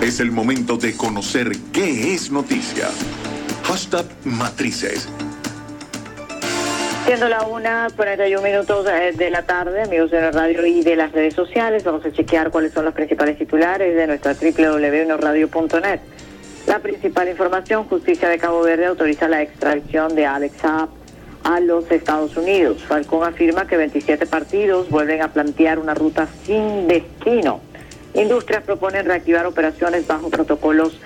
Es el momento de conocer qué es noticia. Hashtag Matrices. Siendo la una, 41 minutos eh, de la tarde, amigos de la radio y de las redes sociales, vamos a chequear cuáles son los principales titulares de nuestra www.radio.net. La principal información, Justicia de Cabo Verde autoriza la extradición de Alex Saab a los Estados Unidos. Falcón afirma que 27 partidos vuelven a plantear una ruta sin destino. Industrias proponen reactivar operaciones bajo protocolos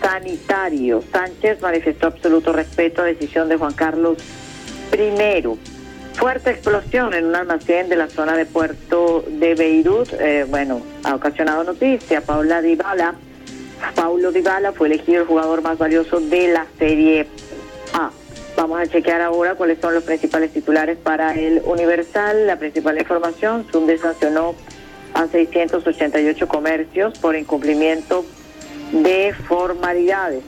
sanitarios. Sánchez manifestó absoluto respeto a decisión de Juan Carlos I. Fuerte explosión en un almacén de la zona de puerto de Beirut. Eh, bueno, ha ocasionado noticia. Paula Dybala, Paulo Dybala fue elegido el jugador más valioso de la Serie A. Vamos a chequear ahora cuáles son los principales titulares para el Universal. La principal información, Sunde sancionó a 688 comercios por incumplimiento de formalidades.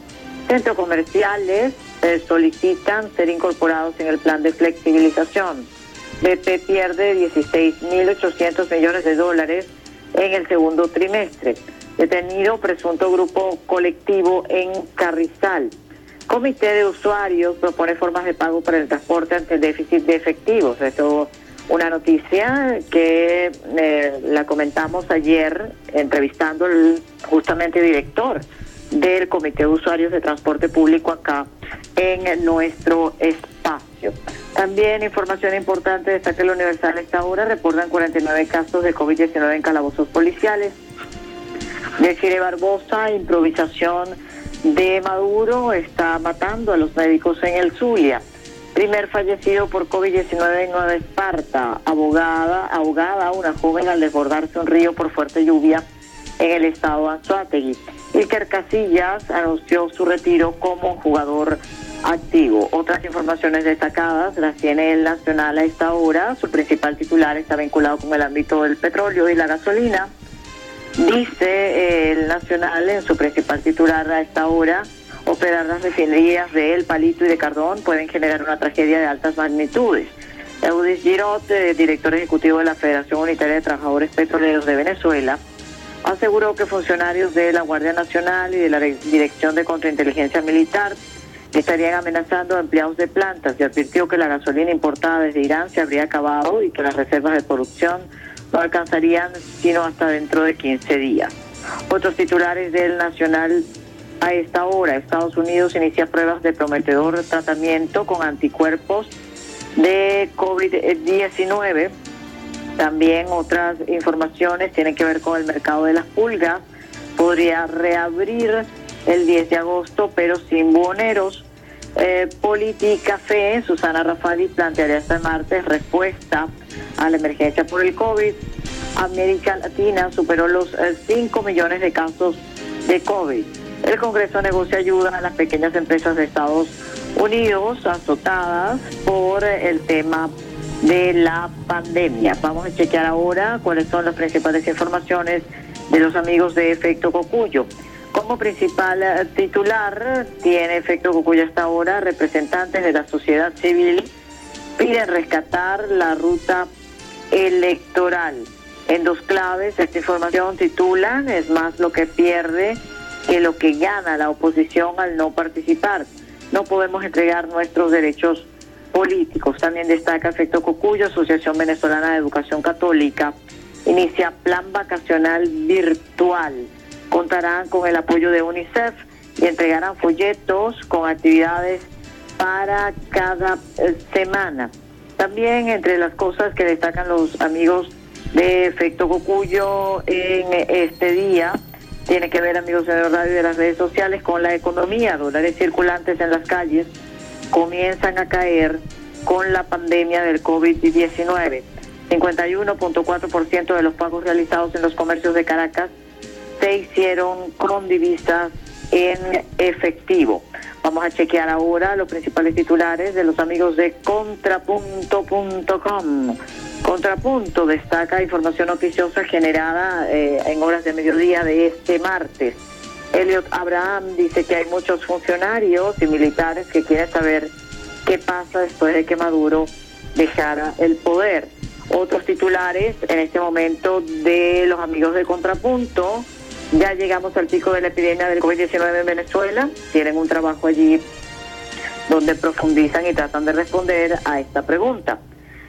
Centros comerciales eh, solicitan ser incorporados en el plan de flexibilización. BP pierde 16.800 millones de dólares en el segundo trimestre. Detenido presunto grupo colectivo en Carrizal. Comité de usuarios propone formas de pago para el transporte ante déficit de efectivos. Esto una noticia que eh, la comentamos ayer entrevistando el justamente director del Comité de Usuarios de Transporte Público acá en nuestro espacio. También información importante, destaca el Universal esta hora, reportan 49 casos de COVID-19 en calabozos policiales. De Barbosa, improvisación de Maduro está matando a los médicos en el Zulia. Primer fallecido por COVID-19 en Nueva Esparta, abogada, ahogada una joven al desbordarse un río por fuerte lluvia en el estado Anzuategui. Iker Casillas anunció su retiro como jugador activo. Otras informaciones destacadas las tiene el Nacional a esta hora. Su principal titular está vinculado con el ámbito del petróleo y la gasolina. Dice el Nacional en su principal titular a esta hora, operar las refinerías de El Palito y de Cardón pueden generar una tragedia de altas magnitudes. Eudis Girot, director ejecutivo de la Federación Unitaria de Trabajadores Petroleros de Venezuela, aseguró que funcionarios de la Guardia Nacional y de la Dirección de Contrainteligencia Militar estarían amenazando a empleados de plantas y advirtió que la gasolina importada desde Irán se habría acabado y que las reservas de producción no alcanzarían sino hasta dentro de 15 días. Otros titulares del Nacional a esta hora, Estados Unidos inicia pruebas de prometedor tratamiento con anticuerpos de COVID-19. También otras informaciones tienen que ver con el mercado de las pulgas. Podría reabrir el 10 de agosto, pero sin buhoneros. Eh, Política Fe, Susana Rafali plantearía este martes respuesta a la emergencia por el COVID. América Latina superó los 5 eh, millones de casos de COVID. El Congreso negocia ayuda a las pequeñas empresas de Estados Unidos azotadas por el tema de la pandemia. Vamos a chequear ahora cuáles son las principales informaciones de los amigos de Efecto Cocuyo. Como principal eh, titular tiene Efecto Cocuyo hasta ahora representantes de la sociedad civil piden rescatar la ruta electoral. En dos claves, esta información titulan, es más lo que pierde que lo que gana la oposición al no participar. No podemos entregar nuestros derechos políticos. También destaca Efecto Cocuyo, Asociación Venezolana de Educación Católica, inicia plan vacacional virtual. Contarán con el apoyo de UNICEF y entregarán folletos con actividades para cada eh, semana. También entre las cosas que destacan los amigos de Efecto Cocuyo en este día, tiene que ver, amigos de radio y de las redes sociales, con la economía. Dólares circulantes en las calles comienzan a caer con la pandemia del COVID-19. 51.4% de los pagos realizados en los comercios de Caracas se hicieron con divisas en efectivo. Vamos a chequear ahora los principales titulares de los amigos de contrapunto.com. Contrapunto destaca información noticiosa generada eh, en horas de mediodía de este martes. Elliot Abraham dice que hay muchos funcionarios y militares que quieren saber qué pasa después de que Maduro dejara el poder. Otros titulares en este momento de los amigos de Contrapunto Ya llegamos al pico de la epidemia del COVID-19 en Venezuela. Tienen un trabajo allí donde profundizan y tratan de responder a esta pregunta.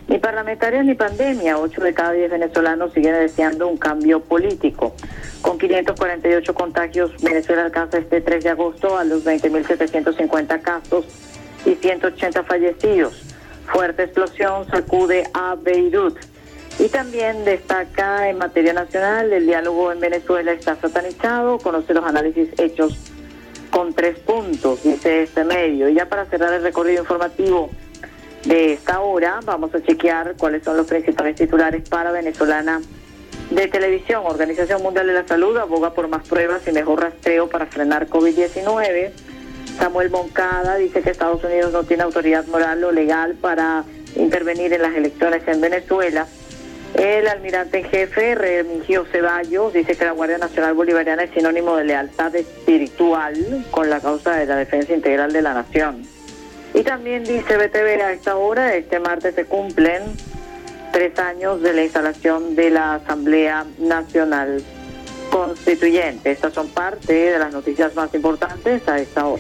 Ni parlamentarios ni pandemia, 8 de cada 10 venezolanos siguen deseando un cambio político. Con 548 contagios, Venezuela alcanza este 3 de agosto a los 20.750 casos y 180 fallecidos. Fuerte explosión sacude a Beirut. Y también destaca en materia nacional, el diálogo en Venezuela está satanizado, conoce los análisis hechos con tres puntos, dice este medio. Y ya para cerrar el recorrido informativo de esta hora, vamos a chequear cuáles son los principales titulares para venezolana de televisión. Organización Mundial de la Salud aboga por más pruebas y mejor rastreo para frenar COVID-19. Samuel Moncada dice que Estados Unidos no tiene autoridad moral o legal para intervenir en las elecciones en Venezuela. El almirante en jefe, Remigio Ceballos, dice que la Guardia Nacional Bolivariana es sinónimo de lealtad espiritual con la causa de la defensa integral de la nación. Y también dice BTV a esta hora, este martes se cumplen tres años de la instalación de la Asamblea Nacional Constituyente. Estas son parte de las noticias más importantes a esta hora.